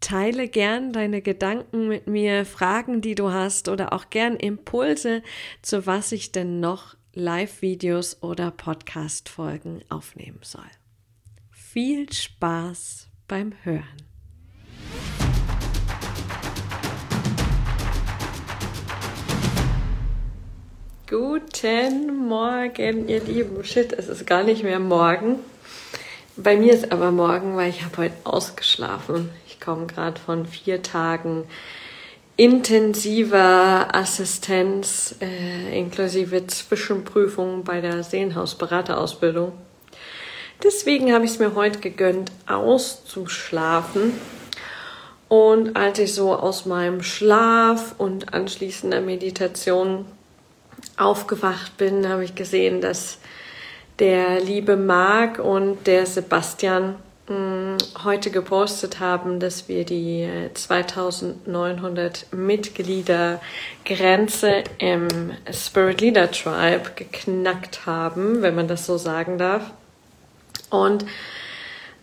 Teile gern deine Gedanken mit mir, Fragen, die du hast oder auch gern Impulse, zu was ich denn noch Live-Videos oder Podcast-Folgen aufnehmen soll. Viel Spaß beim Hören. Guten Morgen, ihr Lieben. Shit, es ist gar nicht mehr morgen. Bei mir ist aber morgen, weil ich habe heute ausgeschlafen. Ich komme gerade von vier Tagen intensiver Assistenz äh, inklusive Zwischenprüfung bei der Seelenhausberaterausbildung. Deswegen habe ich es mir heute gegönnt, auszuschlafen. Und als ich so aus meinem Schlaf und anschließender Meditation aufgewacht bin, habe ich gesehen, dass der liebe Marc und der Sebastian heute gepostet haben, dass wir die 2900 äh, Mitglieder Grenze im Spirit Leader Tribe geknackt haben, wenn man das so sagen darf. Und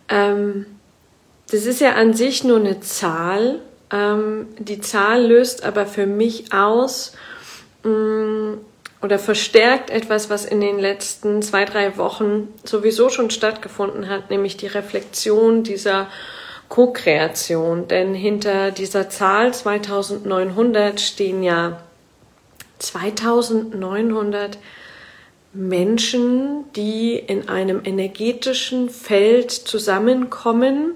ähm, das ist ja an sich nur eine Zahl, Ähm, die Zahl löst aber für mich aus mh, mm, oder verstärkt etwas, was in den letzten zwei, drei Wochen sowieso schon stattgefunden hat, nämlich die Reflexion dieser Co-Kreation. Denn hinter dieser Zahl 2900 stehen ja 2900 Menschen, die in einem energetischen Feld zusammenkommen,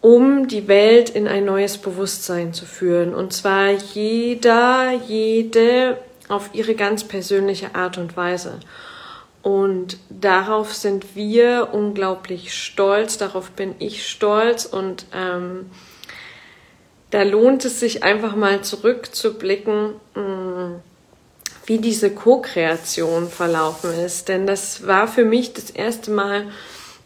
um die Welt in ein neues Bewusstsein zu führen. Und zwar jeder, jede auf ihre ganz persönliche Art und Weise. Und darauf sind wir unglaublich stolz, darauf bin ich stolz und ähm, da lohnt es sich einfach mal zurückzublicken, mm, wie diese Co-Kreation verlaufen ist. Denn das war für mich das erste Mal,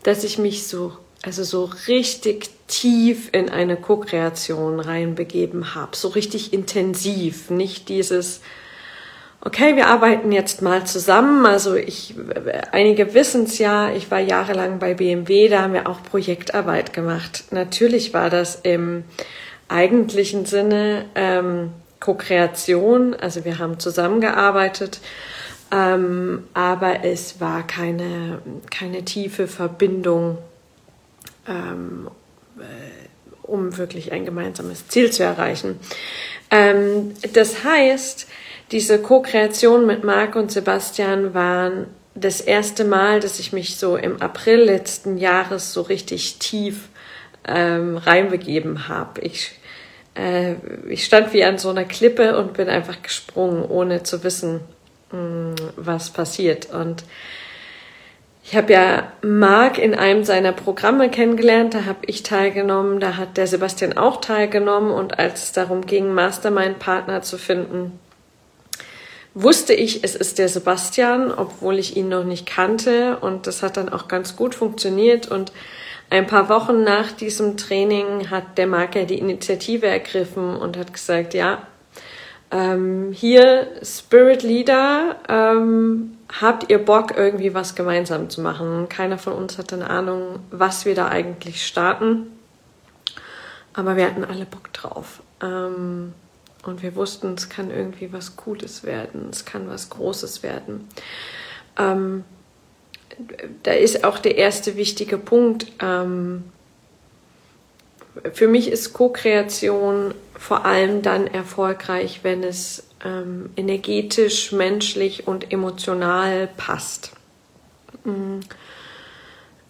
dass ich mich so, also so richtig tief in eine Co-Kreation reinbegeben habe. So richtig intensiv. Nicht dieses, okay, wir arbeiten jetzt mal zusammen. Also ich, einige wissen es ja, ich war jahrelang bei BMW, da haben wir auch Projektarbeit gemacht. Natürlich war das im eigentlichen Sinne ähm, Co-Kreation, also wir haben zusammengearbeitet, ähm, aber es war keine, keine tiefe Verbindung, ähm, äh, um wirklich ein gemeinsames Ziel zu erreichen. Ähm, das heißt, diese Co-Kreation mit Marc und Sebastian waren das erste Mal, dass ich mich so im April letzten Jahres so richtig tief ähm, reinbegeben habe. Ich äh, ich stand wie an so einer Klippe und bin einfach gesprungen, ohne zu wissen, mh, mm, was passiert. Und ich habe ja Marc in einem seiner Programme kennengelernt, da habe ich teilgenommen, da hat der Sebastian auch teilgenommen und als es darum ging, Mastermind-Partner zu finden, wusste ich, es ist der Sebastian, obwohl ich ihn noch nicht kannte und das hat dann auch ganz gut funktioniert und ein paar Wochen nach diesem Training hat der Marker die Initiative ergriffen und hat gesagt, ja, ähm, hier Spirit Leader, ähm, habt ihr Bock, irgendwie was gemeinsam zu machen? Keiner von uns hatte eine Ahnung, was wir da eigentlich starten, aber wir hatten alle Bock drauf. Ähm, und wir wussten, es kann irgendwie was Cooles werden, es kann was Großes werden. Ähm, da ist auch der erste wichtige Punkt. Ähm, für mich ist Co-Kreation vor allem dann erfolgreich, wenn es ähm, energetisch, menschlich und emotional passt. Mm.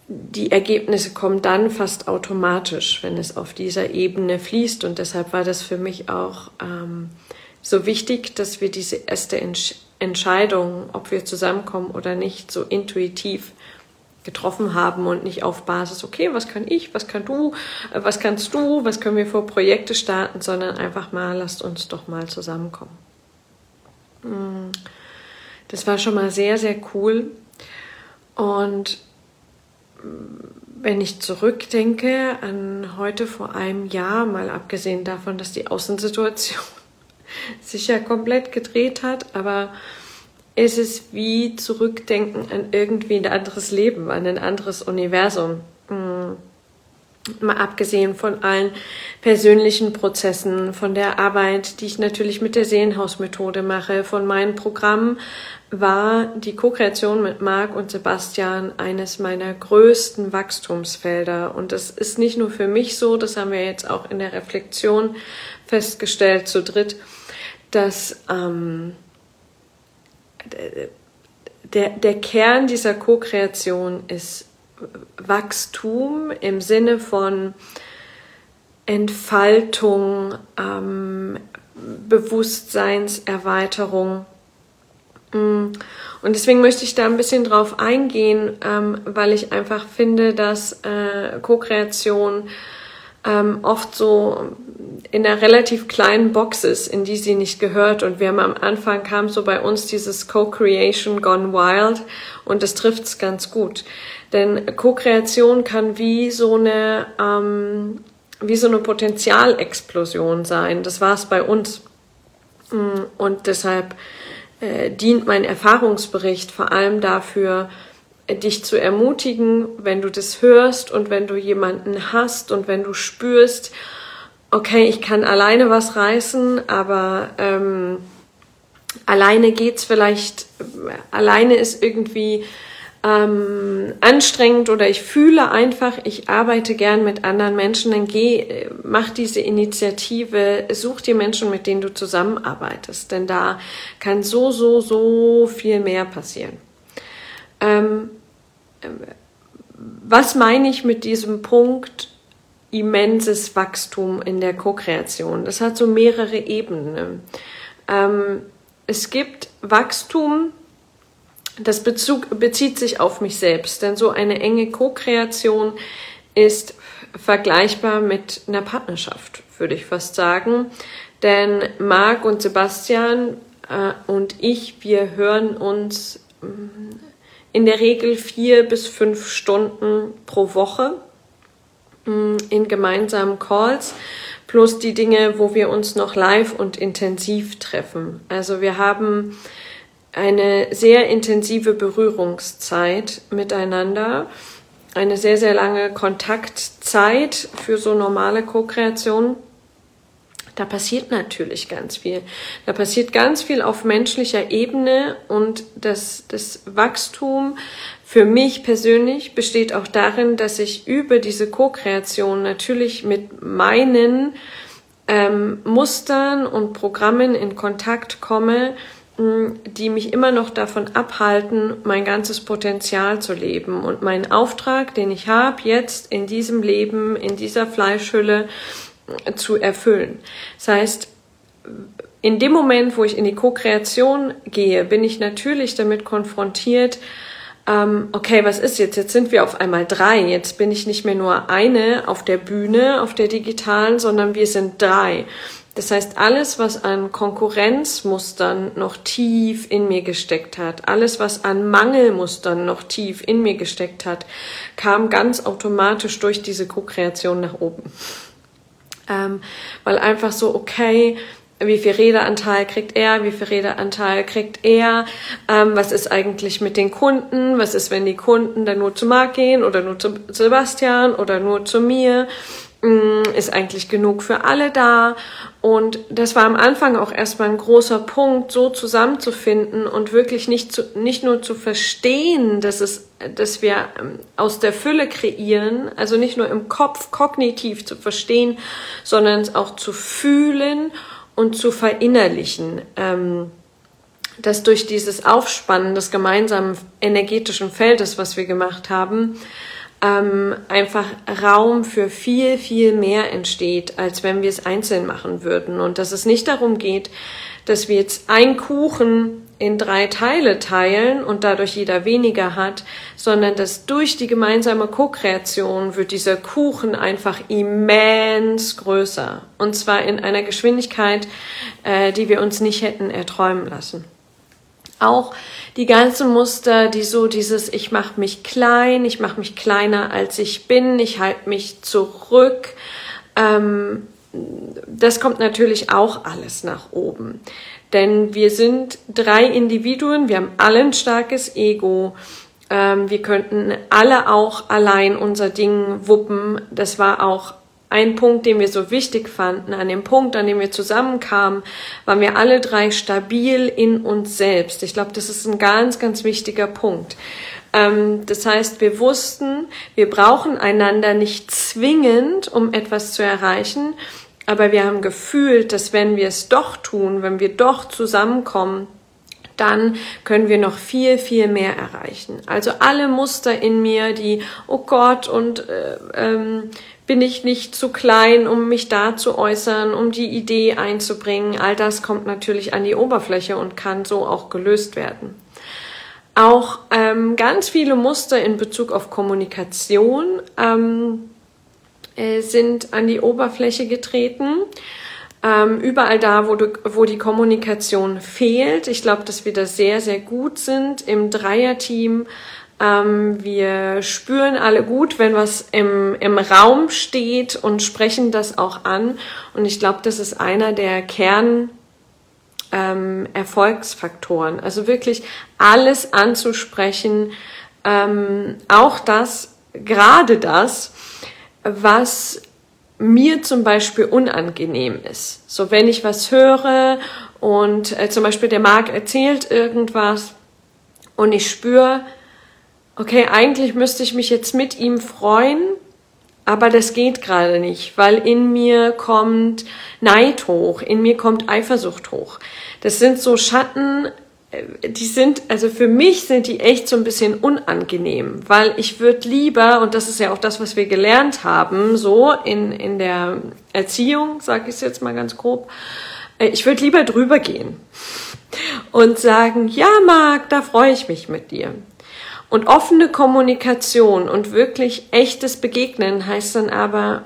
Die Ergebnisse kommen dann fast automatisch, wenn es auf dieser Ebene fließt. Und deshalb war das für mich auch ähm, so wichtig, dass wir diese erste Entscheidung Entscheidung, ob wir zusammenkommen oder nicht, so intuitiv getroffen haben und nicht auf Basis, okay, was kann ich, was kann du, was kannst du, was können wir für Projekte starten, sondern einfach mal, lasst uns doch mal zusammenkommen. Mm. Das war schon mal sehr, sehr cool. Und wenn ich zurückdenke an heute vor einem Jahr, mal abgesehen davon, dass die Außensituation sich ja komplett gedreht hat, aber es ist wie zurückdenken an irgendwie ein anderes Leben, an ein anderes Universum. Mhm. Mal abgesehen von allen persönlichen Prozessen, von der Arbeit, die ich natürlich mit der Seelenhausmethode mache, von meinen Programmen, war die Co-Kreation mit Marc und Sebastian eines meiner größten Wachstumsfelder. Und das ist nicht nur für mich so, das haben wir jetzt auch in der Reflexion festgestellt zu dritt, dass ähm, der, der Kern dieser Co-Kreation ist Wachstum im Sinne von Entfaltung, ähm, Bewusstseinserweiterung. Mm. Und deswegen möchte ich da ein bisschen drauf eingehen, ähm, weil ich einfach finde, dass äh, Co-Kreation ähm, oft so in einer relativ kleinen Box ist, in die sie nicht gehört. Und wir haben am Anfang kam so bei uns dieses Co-Creation Gone Wild und das trifft es ganz gut. Denn Co-Kreation kann wie so eine, ähm, wie so eine Potenzialexplosion sein. Das war es bei uns. Mm, und deshalb äh, dient mein Erfahrungsbericht vor allem dafür, dich zu ermutigen, wenn du das hörst und wenn du jemanden hast und wenn du spürst, okay, ich kann alleine was reißen, aber ähm, alleine geht's vielleicht, alleine ist irgendwie ähm, anstrengend oder ich fühle einfach, ich arbeite gern mit anderen Menschen, dann geh, mach diese Initiative, such dir Menschen, mit denen du zusammenarbeitest, denn da kann so, so, so viel mehr passieren. Ähm, was meine ich mit diesem Punkt immenses Wachstum in der Co-Kreation? Das hat so mehrere Ebenen. Ähm, es gibt Wachstum, das Bezug, bezieht sich auf mich selbst, denn so eine enge Co-Kreation ist vergleichbar mit einer Partnerschaft, würde ich fast sagen. Denn Marc und Sebastian äh, und ich, wir hören uns mm, in der Regel vier bis fünf Stunden pro Woche mm, in gemeinsamen Calls plus die Dinge, wo wir uns noch live und intensiv treffen. Also wir haben eine sehr intensive Berührungszeit miteinander, eine sehr, sehr lange Kontaktzeit für so normale Co-Kreation. Da passiert natürlich ganz viel. Da passiert ganz viel auf menschlicher Ebene und das, das Wachstum für mich persönlich besteht auch darin, dass ich über diese Co-Kreation natürlich mit meinen ähm, Mustern und Programmen in Kontakt komme, die mich immer noch davon abhalten, mein ganzes Potenzial zu leben und meinen Auftrag, den ich habe, jetzt in diesem Leben, in dieser Fleischhülle äh, zu erfüllen. Das heißt, in dem Moment, wo ich in die Co-Kreation gehe, bin ich natürlich damit konfrontiert, ähm, okay, was ist jetzt? Jetzt sind wir auf einmal drei. Jetzt bin ich nicht mehr nur eine auf der Bühne, auf der digitalen, sondern wir sind drei. Das heißt, alles, was an Konkurrenzmustern noch tief in mir gesteckt hat, alles, was an Mangelmustern noch tief in mir gesteckt hat, kam ganz automatisch durch diese Co-Kreation nach oben. Ähm, weil einfach so, okay, wie viel Redeanteil kriegt er, wie viel Redeanteil kriegt er, ähm, was ist eigentlich mit den Kunden, was ist, wenn die Kunden dann nur zu Marc gehen oder nur zu Sebastian oder nur zu mir ist eigentlich genug für alle da. Und das war am Anfang auch erstmal ein großer Punkt, so zusammenzufinden und wirklich nicht, zu, nicht nur zu verstehen, dass, es, dass wir ähm, aus der Fülle kreieren, also nicht nur im Kopf kognitiv zu verstehen, sondern es auch zu fühlen und zu verinnerlichen. Ähm, dass durch dieses Aufspannen des gemeinsamen energetischen Feldes, was wir gemacht haben, ähm, einfach Raum für viel, viel mehr entsteht, als wenn wir es einzeln machen würden. Und dass es nicht darum geht, dass wir jetzt ein Kuchen in drei Teile teilen und dadurch jeder weniger hat, sondern dass durch die gemeinsame Co-Kreation wird dieser Kuchen einfach immens größer. Und zwar in einer Geschwindigkeit, äh, die wir uns nicht hätten erträumen lassen. Auch die ganzen Muster, die so dieses, ich mache mich klein, ich mache mich kleiner als ich bin, ich halte mich zurück, ähm, das kommt natürlich auch alles nach oben. Denn wir sind drei Individuen, wir haben alle ein starkes Ego. Ähm, wir könnten alle auch allein unser Ding wuppen. Das war auch ein Punkt, den wir so wichtig fanden, an dem Punkt, an dem wir zusammenkamen, waren wir alle drei stabil in uns selbst. Ich glaube, das ist ein ganz, ganz wichtiger Punkt. Ähm, das heißt, wir wussten, wir brauchen einander nicht zwingend, um etwas zu erreichen, aber wir haben gefühlt, dass wenn wir es doch tun, wenn wir doch zusammenkommen, dann können wir noch viel, viel mehr erreichen. Also alle Muster in mir, die, oh Gott, und äh, ähm, bin ich nicht zu klein, um mich da zu äußern, um die Idee einzubringen. All das kommt natürlich an die Oberfläche und kann so auch gelöst werden. Auch ähm, ganz viele Muster in Bezug auf Kommunikation ähm, äh, sind an die Oberfläche getreten. Ähm, überall da, wo, du, wo die Kommunikation fehlt. Ich glaube, dass wir da sehr, sehr gut sind im Dreierteam ähm, wir spüren alle gut, wenn was im, im Raum steht und sprechen das auch an. Und ich glaube, das ist einer der Kern ähm, Erfolgsfaktoren. Also wirklich alles anzusprechen, ähm, auch das, gerade das, was mir zum Beispiel unangenehm ist. So wenn ich was höre und äh, zum Beispiel der Marc erzählt irgendwas und ich spüre, okay, eigentlich müsste ich mich jetzt mit ihm freuen, aber das geht gerade nicht, weil in mir kommt Neid hoch, in mir kommt Eifersucht hoch. Das sind so Schatten, äh, die sind, also für mich sind die echt so ein bisschen unangenehm, weil ich würde lieber, und das ist ja auch das, was wir gelernt haben, so in, in der Erziehung, sage ich es jetzt mal ganz grob, äh, ich würde lieber drüber gehen und sagen, ja, Marc, da freue ich mich mit dir. Und offene Kommunikation und wirklich echtes Begegnen heißt dann aber,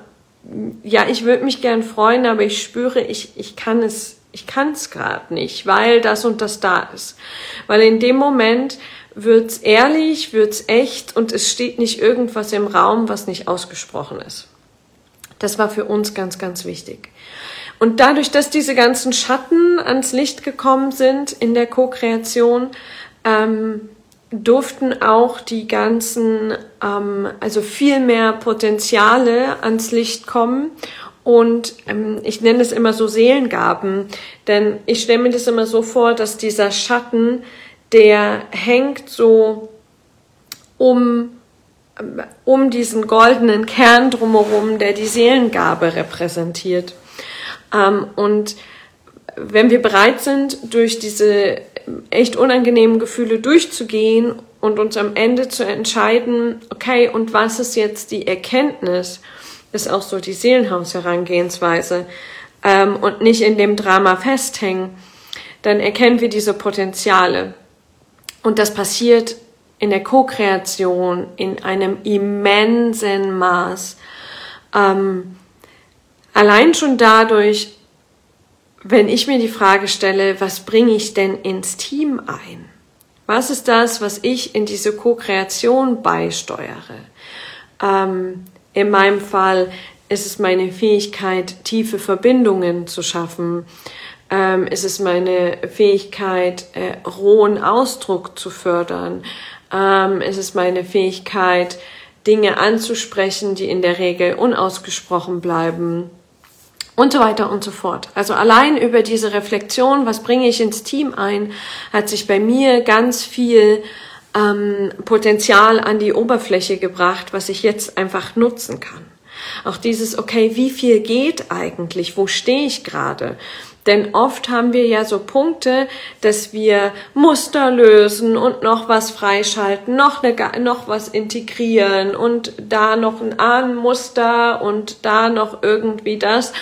ja, ich würde mich gern freuen, aber ich spüre, ich, ich kann es, ich kann es gerade nicht, weil das und das da ist. Weil in dem Moment wird's ehrlich, wird's echt und es steht nicht irgendwas im Raum, was nicht ausgesprochen ist. Das war für uns ganz, ganz wichtig. Und dadurch, dass diese ganzen Schatten ans Licht gekommen sind in der Co-Kreation, ähm, durften auch die ganzen, ähm, also viel mehr Potenziale ans Licht kommen. Und ähm, ich nenne es immer so Seelengaben, denn ich stelle mir das immer so vor, dass dieser Schatten, der hängt so um, um diesen goldenen Kern drumherum, der die Seelengabe repräsentiert. Ähm, und wenn wir bereit sind, durch diese echt unangenehmen Gefühle durchzugehen und uns am Ende zu entscheiden, okay, und was ist jetzt die Erkenntnis, ist auch so die Seelenhaus-Herangehensweise ähm, und nicht in dem Drama festhängen, dann erkennen wir diese Potenziale. Und das passiert in der Co-Kreation in einem immensen Maß. Ähm, allein schon dadurch, wenn ich mir die Frage stelle, was bringe ich denn ins Team ein? Was ist das, was ich in diese Co-Kreation beisteuere? Ähm, in meinem Fall ist es meine Fähigkeit, tiefe Verbindungen zu schaffen. Ähm, ist es meine Fähigkeit, äh, rohen Ausdruck zu fördern. Ähm, ist es meine Fähigkeit, Dinge anzusprechen, die in der Regel unausgesprochen bleiben und so weiter und so fort. Also allein über diese Reflexion, was bringe ich ins Team ein, hat sich bei mir ganz viel ähm, Potenzial an die Oberfläche gebracht, was ich jetzt einfach nutzen kann. Auch dieses, okay, wie viel geht eigentlich? Wo stehe ich gerade? Denn oft haben wir ja so Punkte, dass wir Muster lösen und noch was freischalten, noch, eine, noch was integrieren und da noch ein Ahnenmuster und da noch irgendwie das.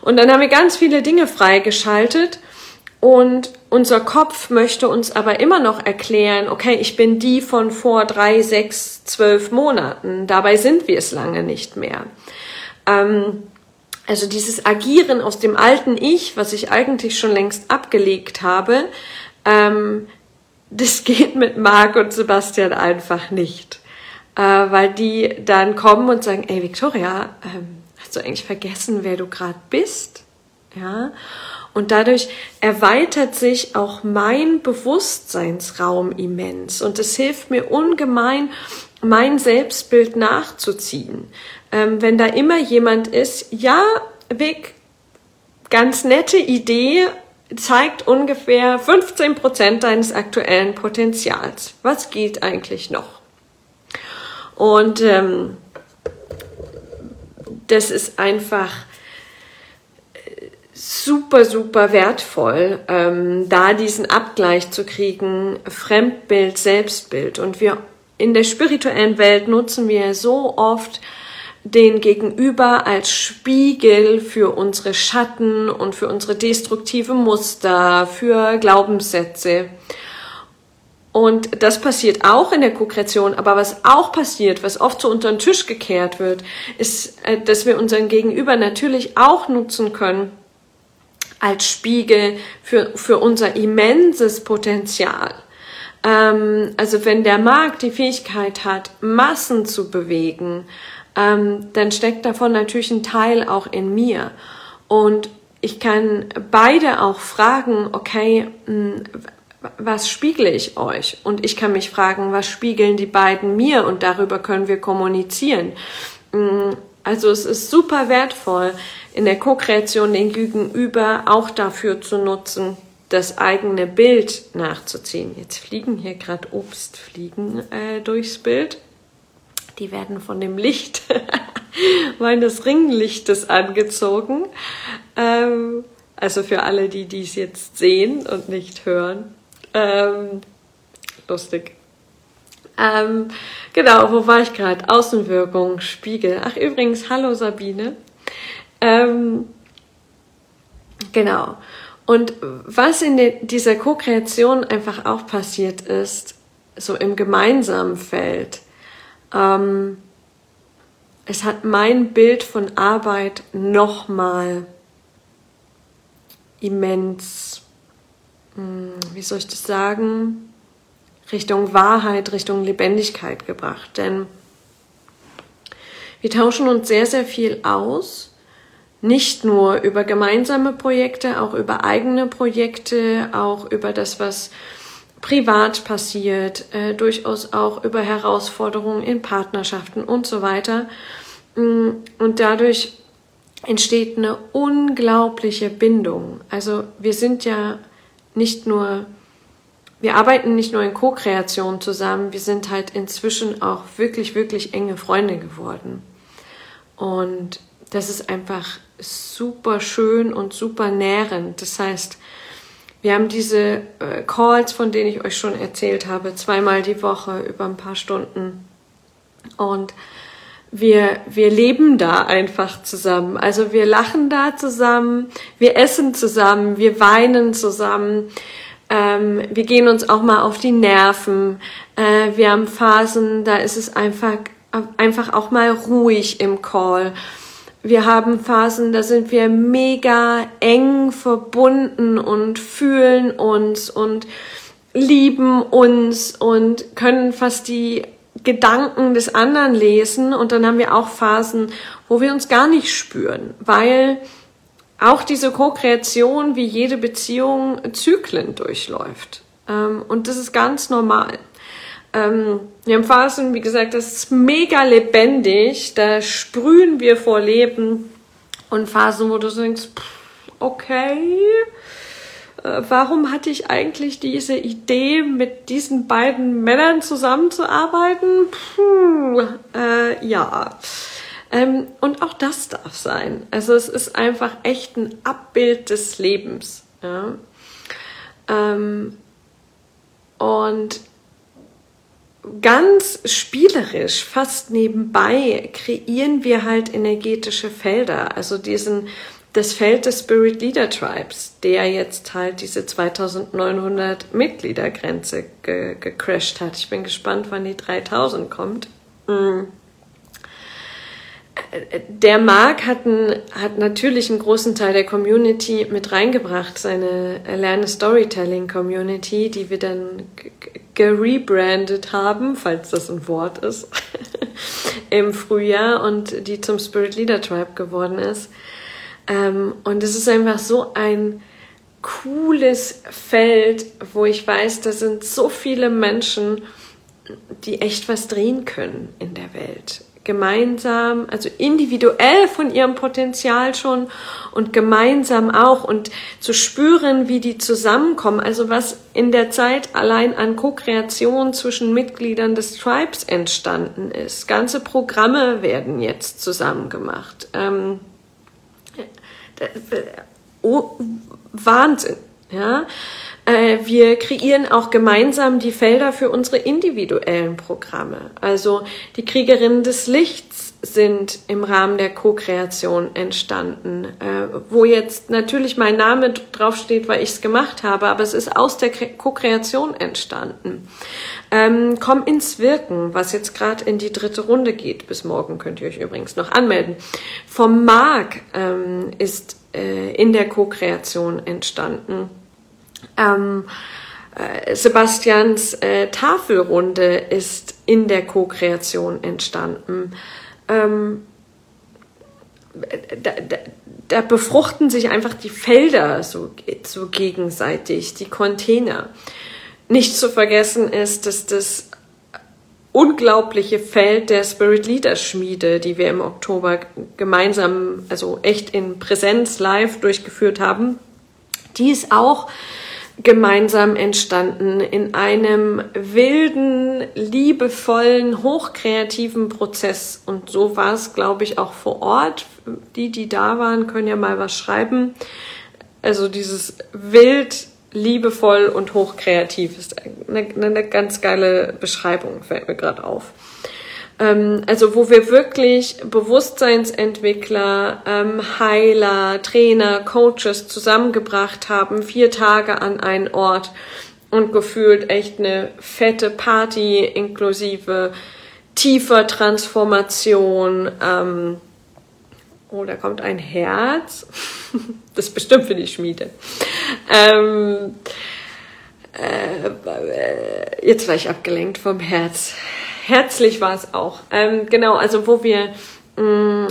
Und dann haben wir ganz viele Dinge freigeschaltet und unser Kopf möchte uns aber immer noch erklären, okay, ich bin die von vor drei, sechs, zwölf Monaten. Dabei sind wir es lange nicht mehr. Ähm, also dieses Agieren aus dem alten Ich, was ich eigentlich schon längst abgelegt habe, ähm, das geht mit Marc und Sebastian einfach nicht. Äh, weil die dann kommen und sagen, ey Victoria, ähm, hast du eigentlich vergessen, wer du gerade bist? Ja. Und dadurch erweitert sich auch mein Bewusstseinsraum immens. Und es hilft mir ungemein, mein Selbstbild nachzuziehen. Ähm, wenn da immer jemand ist, ja, Vic, ganz nette Idee, zeigt ungefähr 15 Prozent deines aktuellen Potenzials. Was geht eigentlich noch? Und ähm, das ist einfach äh, super, super wertvoll, ähm, da diesen Abgleich zu kriegen, Fremdbild, Selbstbild. Und wir in der spirituellen Welt nutzen wir so oft den Gegenüber als Spiegel für unsere Schatten und für unsere destruktive Muster, für Glaubenssätze. Und das passiert auch in der Kokreation. Aber was auch passiert, was oft so unter den Tisch gekehrt wird, ist, äh, dass wir unseren Gegenüber natürlich auch nutzen können als Spiegel für, für unser immenses Potenzial. Ähm, also wenn der Markt die Fähigkeit hat, Massen zu bewegen, ähm, dann steckt davon natürlich ein Teil auch in mir. Und ich kann beide auch fragen, okay, hm, was spiegle ich euch? Und ich kann mich fragen, was spiegeln die beiden mir? Und darüber können wir kommunizieren. Mm, Also es ist super wertvoll, in der Co-Kreation den Gegenüber auch dafür zu nutzen, das eigene Bild nachzuziehen. Jetzt fliegen hier gerade Obstfliegen äh, durchs Bild. Die werden von dem Licht meines Ringlichtes angezogen. Ähm, also für alle, die dies jetzt sehen und nicht hören. Ähm, lustig. Ähm, genau, wo war ich gerade? Außenwirkung, Spiegel. Ach übrigens, hallo Sabine. Ähm, genau. Und was in dieser Co-Kreation einfach auch passiert ist, so im gemeinsamen Feld, ähm, es hat mein Bild von Arbeit nochmal immens, hm, wie soll ich das sagen, Richtung Wahrheit, Richtung Lebendigkeit gebracht. Denn wir tauschen uns sehr, sehr viel aus. Nicht nur über gemeinsame Projekte, auch über eigene Projekte, auch über das, was privat passiert, äh, durchaus auch über Herausforderungen in Partnerschaften und so weiter. Mm, und dadurch entsteht eine unglaubliche Bindung. Also wir sind ja nicht nur, wir arbeiten nicht nur in Co-Kreation zusammen, wir sind halt inzwischen auch wirklich, wirklich enge Freunde geworden. Und das ist einfach super schön und super nährend. Das heißt, wir haben diese äh, Calls, von denen ich euch schon erzählt habe, zweimal die Woche über ein paar Stunden. Und wir, wir leben da einfach zusammen. Also wir lachen da zusammen, wir essen zusammen, wir weinen zusammen. Ähm, wir gehen uns auch mal auf die Nerven. Äh, wir haben Phasen, da ist es einfach, einfach auch mal ruhig im Call. Wir haben Phasen, da sind wir mega eng verbunden und fühlen uns und lieben uns und können fast die Gedanken des anderen lesen und dann haben wir auch Phasen, wo wir uns gar nicht spüren, weil auch diese Co-Kreation wie jede Beziehung Zyklen durchläuft. Ähm, und das ist ganz normal. Ähm, wir Phasen, wie gesagt, das ist mega lebendig, da sprühen wir vor Leben und Phasen, wo du denkst, okay, äh, warum hatte ich eigentlich diese Idee, mit diesen beiden Männern zusammenzuarbeiten? Puh, äh, ja. Ähm, und auch das darf sein. Also es ist einfach echt ein Abbild des Lebens. Ja? Ähm, und ganz spielerisch, fast nebenbei, kreieren wir halt energetische Felder. Also diesen das Feld des Spirit Leader Tribes, der jetzt halt diese 2900 Mitgliedergrenze ge gecrashed hat. Ich bin gespannt, wann die 3000 kommt. Mm. Der Marc hat, ein, hat natürlich einen großen Teil der Community mit reingebracht, seine Lerne Storytelling Community, die wir dann gerebrandet haben, falls das ein Wort ist, im Frühjahr und die zum Spirit Leader Tribe geworden ist. Ähm, und es ist einfach so ein cooles Feld, wo ich weiß, da sind so viele Menschen, die echt was drehen können in der Welt. Gemeinsam, also individuell von ihrem Potenzial schon und gemeinsam auch und zu spüren, wie die zusammenkommen. Also was in der Zeit allein an Co-Kreation zwischen Mitgliedern des Tribes entstanden ist. Ganze Programme werden jetzt zusammen gemacht. Ähm, oh, Wahnsinn. Ja? Äh, wir kreieren auch gemeinsam die Felder für unsere individuellen Programme. Also die Kriegerinnen des Lichts sind im Rahmen der Co-Kreation entstanden, äh, wo jetzt natürlich mein Name draufsteht, weil ich es gemacht habe, aber es ist aus der Co-Kreation entstanden. Ähm, komm ins Wirken, was jetzt gerade in die dritte Runde geht. Bis morgen könnt ihr euch übrigens noch anmelden. Vom Mark ähm, ist äh, in der Co-Kreation entstanden. Ähm, äh, Sebastians äh, Tafelrunde ist in der Co-Kreation entstanden. Ähm, da, da, da, befruchten sich einfach die Felder so, so gegenseitig, die Container. Nicht zu vergessen ist, dass das unglaubliche Feld der Spirit Leader Schmiede, die wir im Oktober gemeinsam, also echt in Präsenz live durchgeführt haben, die ist auch gemeinsam entstanden in einem wilden, liebevollen, hochkreativen Prozess. Und so war es, glaube ich, auch vor Ort. Die, die da waren, können ja mal was schreiben. Also dieses wild, liebevoll und hochkreativ ist eine, eine ganz geile Beschreibung, fällt mir gerade auf. Ähm, also wo wir wirklich Bewusstseinsentwickler, ähm, Heiler, Trainer, Coaches zusammengebracht haben, vier Tage an einen Ort und gefühlt echt eine fette Party inklusive tiefer Transformation. Ähm, oh, da kommt ein Herz. das ist bestimmt für die Schmiede. Ähm, äh, jetzt war ich abgelenkt vom Herz herzlich war es auch. Ähm, genau, also wo wir mh, mm,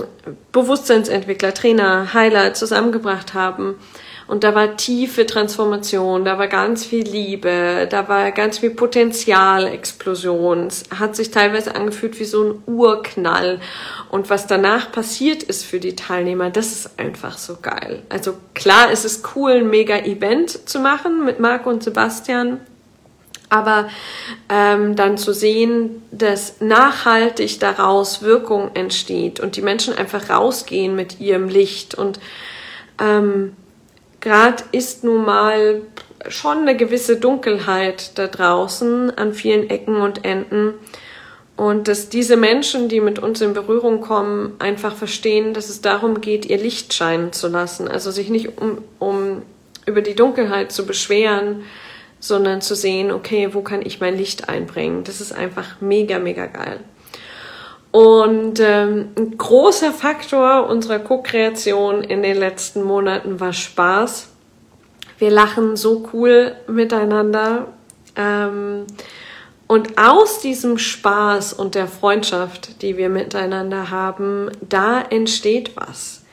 Bewusstseinsentwickler, Trainer, Heiler zusammengebracht haben. Und da war tiefe Transformation, da war ganz viel Liebe, da war ganz viel Potenzialexplosion. Es hat sich teilweise angefühlt wie so ein Urknall. Und was danach passiert ist für die Teilnehmer, das ist einfach so geil. Also klar, es ist cool, ein mega Event zu machen mit Marco und Sebastian aber ähm, dann zu sehen, dass nachhaltig daraus Wirkung entsteht und die Menschen einfach rausgehen mit ihrem Licht und ähm, gerade ist nun mal schon eine gewisse Dunkelheit da draußen an vielen Ecken und Enden und dass diese Menschen, die mit uns in Berührung kommen, einfach verstehen, dass es darum geht, ihr Licht scheinen zu lassen, also sich nicht um, um über die Dunkelheit zu beschweren, sondern zu sehen, okay, wo kann ich mein Licht einbringen? Das ist einfach mega, mega geil. Und ähm, ein großer Faktor unserer Co-Kreation in den letzten Monaten war Spaß. Wir lachen so cool miteinander. Ähm, und aus diesem Spaß und der Freundschaft, die wir miteinander haben, da entsteht was.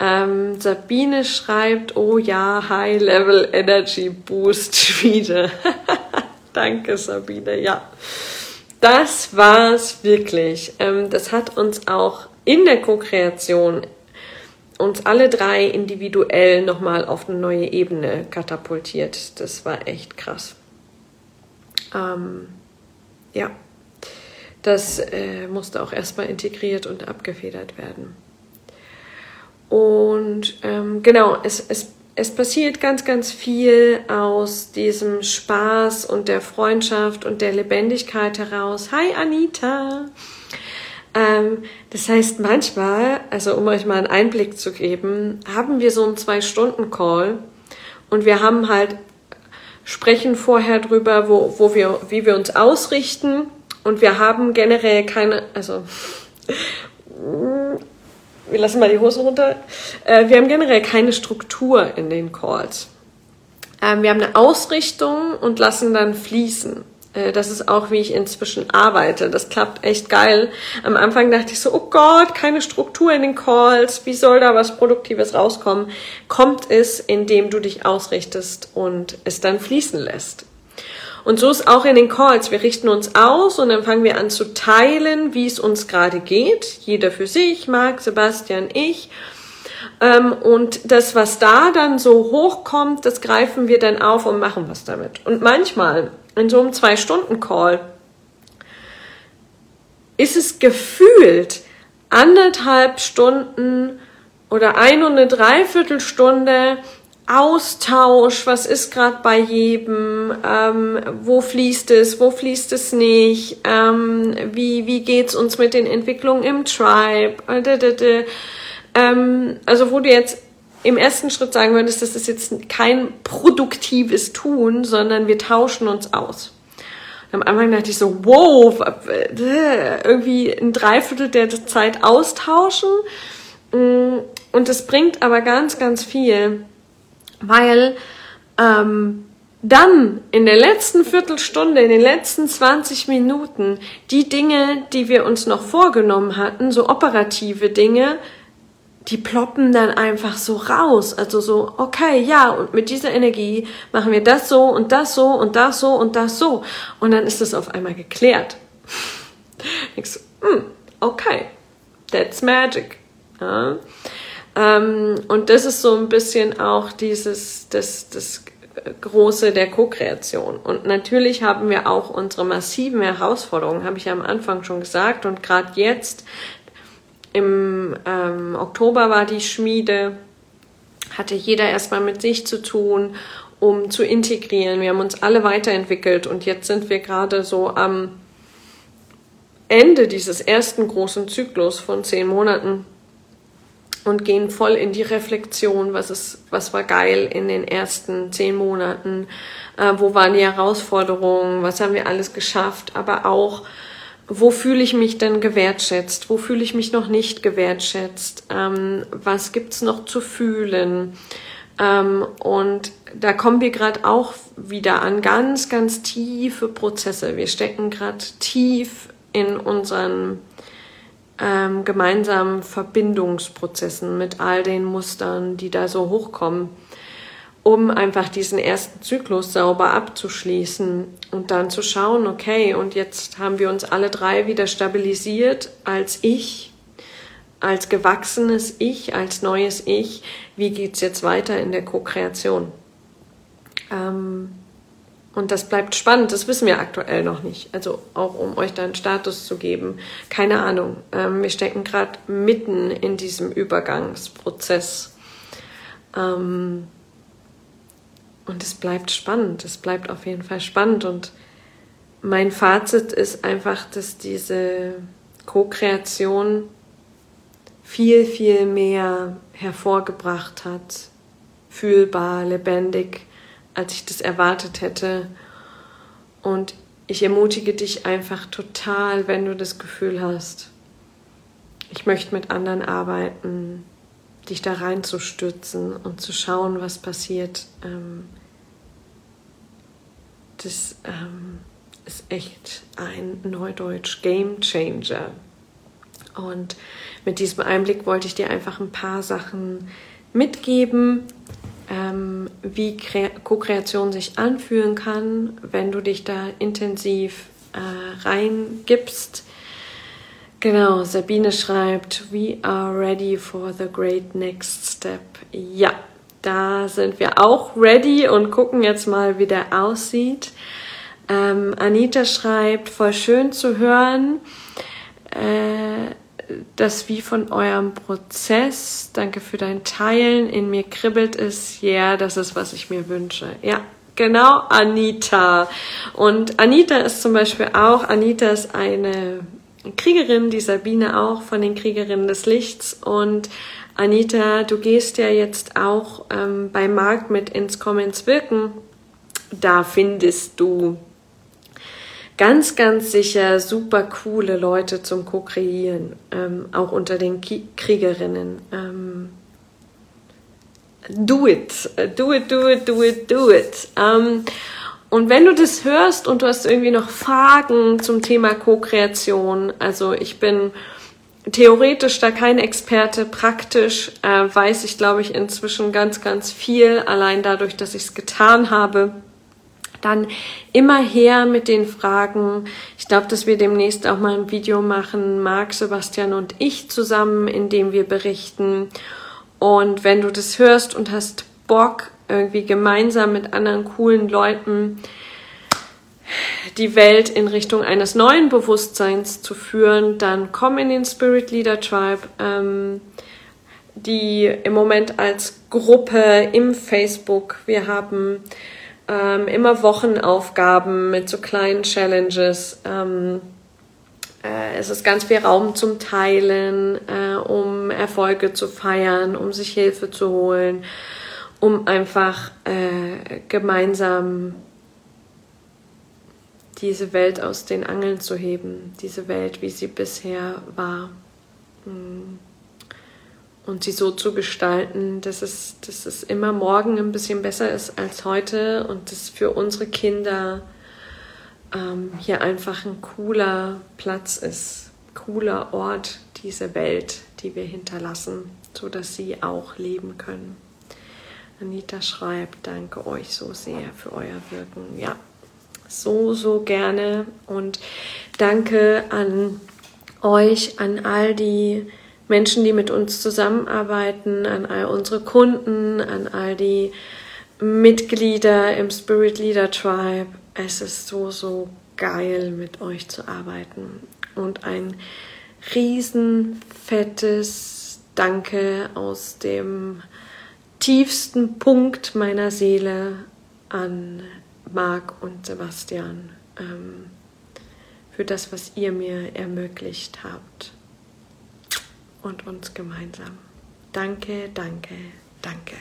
Ähm, Sabine schreibt, oh ja, High Level Energy Boost wieder. Danke, Sabine, ja. Das war's wirklich. Ähm, das hat uns auch in der Co-Kreation uns alle drei individuell nochmal auf eine neue Ebene katapultiert. Das war echt krass. Ähm, ja, das äh, musste auch erstmal integriert und abgefedert werden. Und ähm, genau, es, es, es passiert ganz, ganz viel aus diesem Spaß und der Freundschaft und der Lebendigkeit heraus. Hi Anita! Ähm, das heißt, manchmal, also um euch mal einen Einblick zu geben, haben wir so einen Zwei-Stunden-Call und wir haben halt, sprechen vorher drüber, wo, wo wir, wie wir uns ausrichten und wir haben generell keine, also wir lassen mal die Hose runter. Äh, wir haben generell keine Struktur in den Calls. Ähm, wir haben eine Ausrichtung und lassen dann fließen. Äh, das ist auch, wie ich inzwischen arbeite. Das klappt echt geil. Am Anfang dachte ich so, oh Gott, keine Struktur in den Calls. Wie soll da was Produktives rauskommen? Kommt es, indem du dich ausrichtest und es dann fließen lässt. Und so ist auch in den Calls. Wir richten uns aus und dann fangen wir an zu teilen, wie es uns gerade geht. Jeder für sich, Marc, Sebastian, ich. Ähm, und das, was da dann so hochkommt, das greifen wir dann auf und machen was damit. Und manchmal in so einem Zwei-Stunden-Call ist es gefühlt anderthalb Stunden oder ein und eine Dreiviertelstunde Austausch, was ist gerade bei jedem, ähm, wo fließt es, wo fließt es nicht, ähm, wie, wie geht's uns mit den Entwicklungen im Tribe, äh, ähm, also wo du jetzt im ersten Schritt sagen würdest, das ist jetzt kein produktives Tun, sondern wir tauschen uns aus. Am Anfang dachte ich so, wow, irgendwie ein Dreiviertel der Zeit austauschen. Mm, und das bringt aber ganz, ganz viel weil ähm, dann in der letzten Viertelstunde, in den letzten 20 Minuten die Dinge, die wir uns noch vorgenommen hatten, so operative Dinge, die ploppen dann einfach so raus. Also so, okay, ja, und mit dieser Energie machen wir das so und das so und das so und das so. Und dann ist es auf einmal geklärt. Ich so, hm, okay, that's magic. Ja. Ähm, und das ist so ein bisschen auch dieses, das, das Große der Co-Kreation. Und natürlich haben wir auch unsere massiven Herausforderungen, habe ich ja am Anfang schon gesagt. Und gerade jetzt, im ähm, Oktober war die Schmiede, hatte jeder erstmal mit sich zu tun, um zu integrieren. Wir haben uns alle weiterentwickelt und jetzt sind wir gerade so am Ende dieses ersten großen Zyklus von zehn Monaten und gehen voll in die Reflexion, was ist, was war geil in den ersten zehn Monaten, äh, wo waren die Herausforderungen, was haben wir alles geschafft, aber auch, wo fühle ich mich denn gewertschätzt, wo fühle ich mich noch nicht gewertschätzt, ähm, was gibt's noch zu fühlen. Ähm, und da kommen wir gerade auch wieder an ganz, ganz tiefe Prozesse. Wir stecken gerade tief in unseren ähm, gemeinsamen Verbindungsprozessen mit all den Mustern, die da so hochkommen, um einfach diesen ersten Zyklus sauber abzuschließen und dann zu schauen, okay, und jetzt haben wir uns alle drei wieder stabilisiert als Ich, als gewachsenes Ich, als neues Ich. Wie geht's jetzt weiter in der Co-Kreation? Ähm, und das bleibt spannend, das wissen wir aktuell noch nicht. Also auch um euch da einen Status zu geben. Keine Ahnung. Ähm, wir stecken gerade mitten in diesem Übergangsprozess. Ähm, und es bleibt spannend. Es bleibt auf jeden Fall spannend. Und mein Fazit ist einfach, dass diese Co-Kreation viel, viel mehr hervorgebracht hat. Fühlbar, lebendig als ich das erwartet hätte. Und ich ermutige dich einfach total, wenn du das Gefühl hast, ich möchte mit anderen arbeiten, dich da reinzustürzen und zu schauen, was passiert. Ähm, das ähm, ist echt ein Neudeutsch Game Changer. Und mit diesem Einblick wollte ich dir einfach ein paar Sachen mitgeben, ähm, wie Co-Kreation sich anfühlen kann, wenn du dich da intensiv äh, reingibst. Genau, Sabine schreibt, We are ready for the great next step. Ja, da sind wir auch ready und gucken jetzt mal, wie der aussieht. Ähm, Anita schreibt, voll schön zu hören. Äh, das wie von eurem Prozess. Danke für dein Teilen. In mir kribbelt es. Ja, yeah, das ist, was ich mir wünsche. Ja, genau, Anita. Und Anita ist zum Beispiel auch, Anita ist eine Kriegerin, die Sabine auch von den Kriegerinnen des Lichts. Und Anita, du gehst ja jetzt auch ähm, bei Markt mit ins Comments wirken. Da findest du ganz, ganz sicher super coole Leute zum Co-Kreieren, ähm, auch unter den Ki Kriegerinnen. Ähm, do it, do it, do it, do it, do it. Ähm, und wenn du das hörst und du hast irgendwie noch Fragen zum Thema Co-Kreation, also ich bin theoretisch da kein Experte, praktisch äh, weiß ich, glaube ich, inzwischen ganz, ganz viel, allein dadurch, dass ich es getan habe dann immer her mit den Fragen. Ich glaube, dass wir demnächst auch mal ein Video machen, Marc, Sebastian und ich zusammen, in dem wir berichten. Und wenn du das hörst und hast Bock, irgendwie gemeinsam mit anderen coolen Leuten die Welt in Richtung eines neuen Bewusstseins zu führen, dann komm in den Spirit Leader Tribe, ähm, die im Moment als Gruppe im Facebook, wir haben ähm, immer Wochenaufgaben mit so kleinen Challenges. Ähm, äh, es ist ganz viel Raum zum Teilen, äh, um Erfolge zu feiern, um sich Hilfe zu holen, um einfach äh, gemeinsam diese Welt aus den Angeln zu heben, diese Welt, wie sie bisher war. Mhm und sie so zu gestalten, dass es, dass es immer morgen ein bisschen besser ist als heute und dass für unsere Kinder ähm, hier einfach ein cooler Platz ist, cooler Ort, diese Welt, die wir hinterlassen, so dass sie auch leben können. Anita schreibt, danke euch so sehr für euer Wirken. Ja, so, so gerne und danke an euch, an all die Menschen, die mit uns zusammenarbeiten, an all unsere Kunden, an all die Mitglieder im Spirit Leader Tribe. Es ist so, so geil, mit euch zu arbeiten. Und ein riesen fettes Danke aus dem tiefsten Punkt meiner Seele an Marc und Sebastian ähm, für das, was ihr mir ermöglicht habt und uns gemeinsam. Danke, danke, danke.